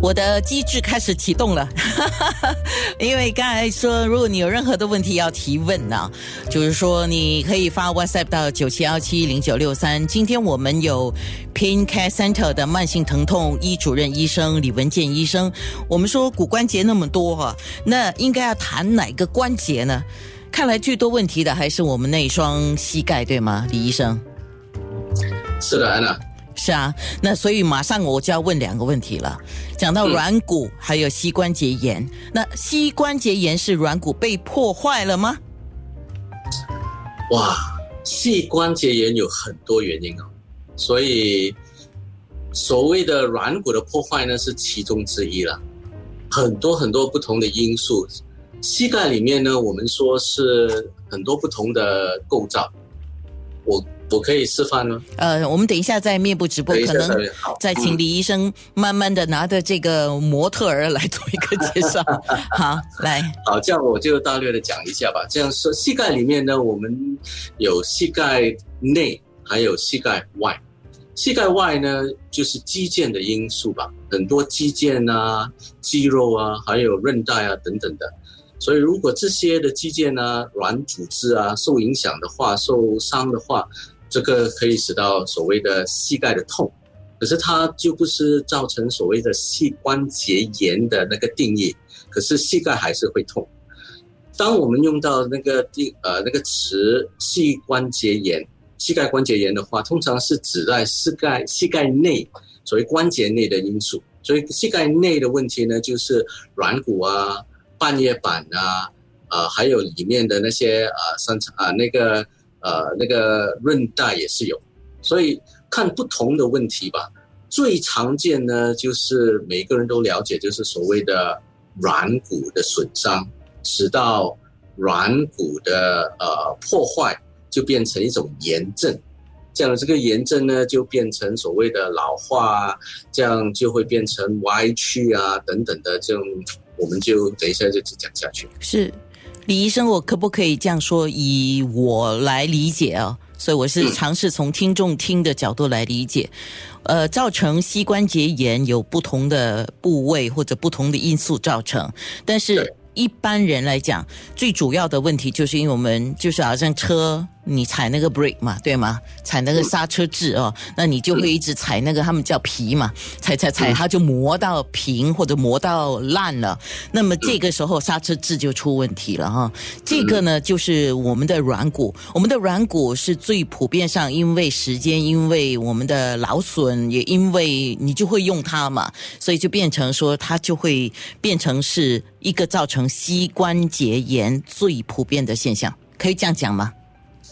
我的机制开始启动了，因为刚才说，如果你有任何的问题要提问呢，就是说你可以发 WhatsApp 到九七幺七零九六三。今天我们有 Pain Care Center 的慢性疼痛医主任医生李文健医生，我们说骨关节那么多哈、那应该要谈哪个关节呢？看来最多问题的还是我们那双膝盖，对吗，李医生？是的，安娜。是啊，那所以马上我就要问两个问题了。讲到软骨还有膝关节炎，那膝关节炎是软骨被破坏了吗？哇，膝关节炎有很多原因哦，所以所谓的软骨的破坏呢是其中之一了，很多很多不同的因素。膝盖里面呢，我们说是很多不同的构造，我我可以示范吗？呃，我们等一下在面部直播可能再请李医生慢慢的拿着这个模特儿来做一个介绍。好，来，好，这样我就大略的讲一下吧。这样说，膝盖里面呢，我们有膝盖内，还有膝盖外。膝盖外呢，就是肌腱的因素吧，很多肌腱啊、肌肉啊，还有韧带啊等等的。所以，如果这些的肌腱啊、软组织啊受影响的话、受伤的话，这个可以使到所谓的膝盖的痛。可是它就不是造成所谓的膝关节炎的那个定义，可是膝盖还是会痛。当我们用到那个定呃那个词膝关节炎、膝盖关节炎的话，通常是指在膝盖膝盖内所谓关节内的因素。所以膝盖内的问题呢，就是软骨啊、半月板啊，呃，还有里面的那些呃三层啊那个呃那个韧带也是有。所以看不同的问题吧。最常见呢，就是每个人都了解，就是所谓的软骨的损伤，使到软骨的呃破坏，就变成一种炎症。这样这个炎症呢，就变成所谓的老化啊，这样就会变成歪曲啊等等的这种，我们就等一下就只讲下去。是李医生，我可不可以这样说？以我来理解啊，所以我是尝试从听众听的角度来理解。呃，造成膝关节炎有不同的部位或者不同的因素造成，但是一般人来讲，最主要的问题就是因为我们就是好像车你踩那个 brake 嘛，对吗？踩那个刹车制哦，那你就会一直踩那个他们叫皮嘛，踩踩踩，它就磨到平或者磨到烂了。那么这个时候刹车制就出问题了哈。这个呢，就是我们的软骨，我们的软骨是最普遍上，因为时间，因为我们的劳损，也因为你就会用它嘛，所以就变成说它就会变成是一个造成膝关节炎最普遍的现象，可以这样讲吗？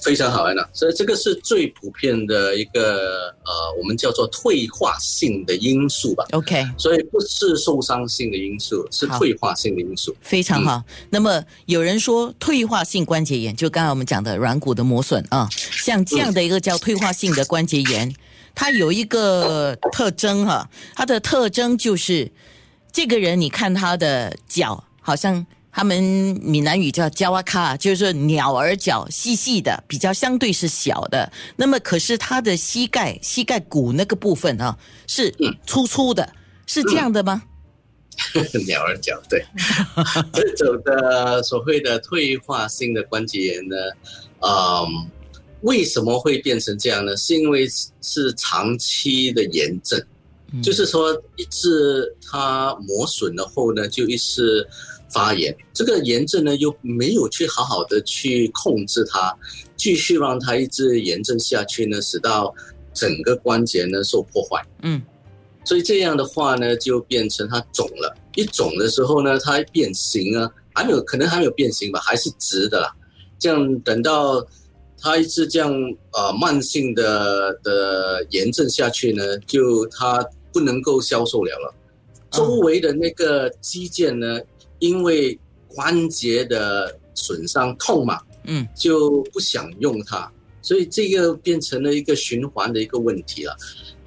非常好，安娜。所以这个是最普遍的一个呃，我们叫做退化性的因素吧。OK，所以不是受伤性的因素，是退化性的因素。非常好。那么有人说退化性关节炎，就刚才我们讲的软骨的磨损啊，像这样的一个叫退化性的关节炎，它有一个特征哈、它的特征就是这个人，你看他的脚好像。他们闽南语叫“焦哇卡”，就是说鸟儿脚，细细的，比较相对是小的。那么，可是它的膝盖、膝盖骨那个部分啊，是粗粗的，是这样的吗？鸟儿脚，对，这种的所谓的退化性的关节炎呢，嗯，为什么会变成这样呢？是因为是长期的炎症，嗯就是说一次它磨损了后呢，就一次发炎，这个炎症呢又没有去好好的去控制它，继续让它一直炎症下去呢，使到整个关节呢受破坏。嗯。所以这样的话呢，就变成它肿了。一肿的时候呢，它变形啊，还没有可能还没有变形吧，还是直的啦。这样等到它一直这样呃慢性的的炎症下去呢，就它不能够消受了了。周围的那个肌腱呢，因为关节的损伤痛嘛，嗯，就不想用它，所以这个变成了一个循环的一个问题了。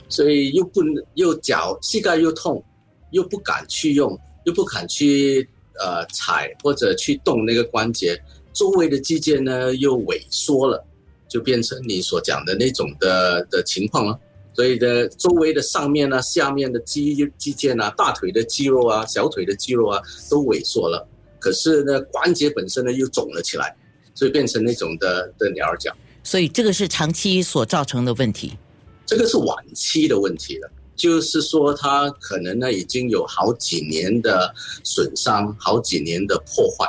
所以又不能又脚膝盖又痛，又不敢去用，又不敢去呃踩或者去动那个关节，周围的肌腱呢又萎缩了，就变成你所讲的那种的的情况了。所以的周围的上面呢、下面的肌肌腱啊、大腿的肌肉啊、小腿的肌肉啊都萎缩了，可是呢关节本身呢又肿了起来，所以变成那种的的鸟儿脚。所以这个是长期所造成的问题。这个是晚期的问题了，就是说它可能呢已经有好几年的损伤，好几年的破坏，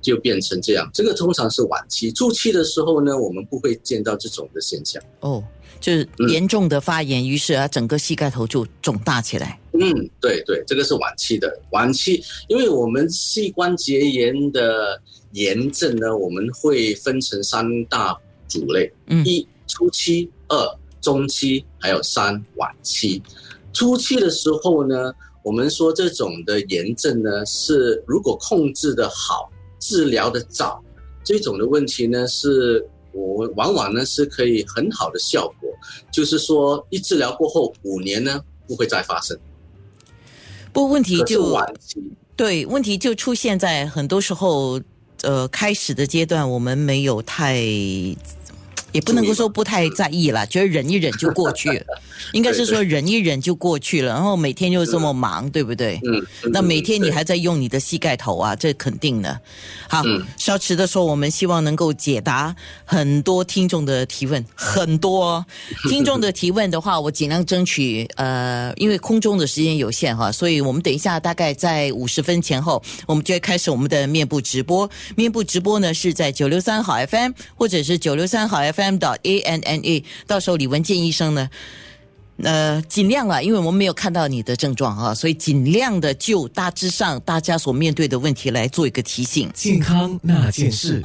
就变成这样。这个通常是晚期，初期的时候呢，我们不会见到这种的现象。哦，就是严重的发炎，于是啊，整个膝盖头就肿大起来。嗯，对对，这个是晚期的。晚期，因为我们膝关节炎的炎症呢，我们会分成三大主类：嗯一初期，二中期，还有三晚期。初期的时候呢，我们说这种的炎症呢，是如果控制的好，治疗的早，这种的问题呢，是我往往呢是可以很好的效果，就是说一治疗过后五年呢不会再发生。不过问题就对问题就出现在很多时候，呃，开始的阶段我们没有太。也不能够说不太在意啦，觉得忍一忍就过去，应该是说忍一忍就过去了。然后每天又这么忙，对不对？嗯，那每天你还在用你的膝盖头啊，这肯定的。好嗯，稍迟的说，我们希望能够解答很多听众的提问，很多哦 听众的提问的话，我尽量争取。呃，因为空中的时间有限哈，所以我们等一下大概在五十分前后，我们就会开始我们的面部直播。面部直播呢是在九六三好 FM 或者是九六三好 FM F.M. 到 A N N A，到时候李文健医生呢。呃，尽量了，因为我们没有看到你的症状啊，所以尽量的就大致上大家所面对的问题来做一个提醒。健康那件事。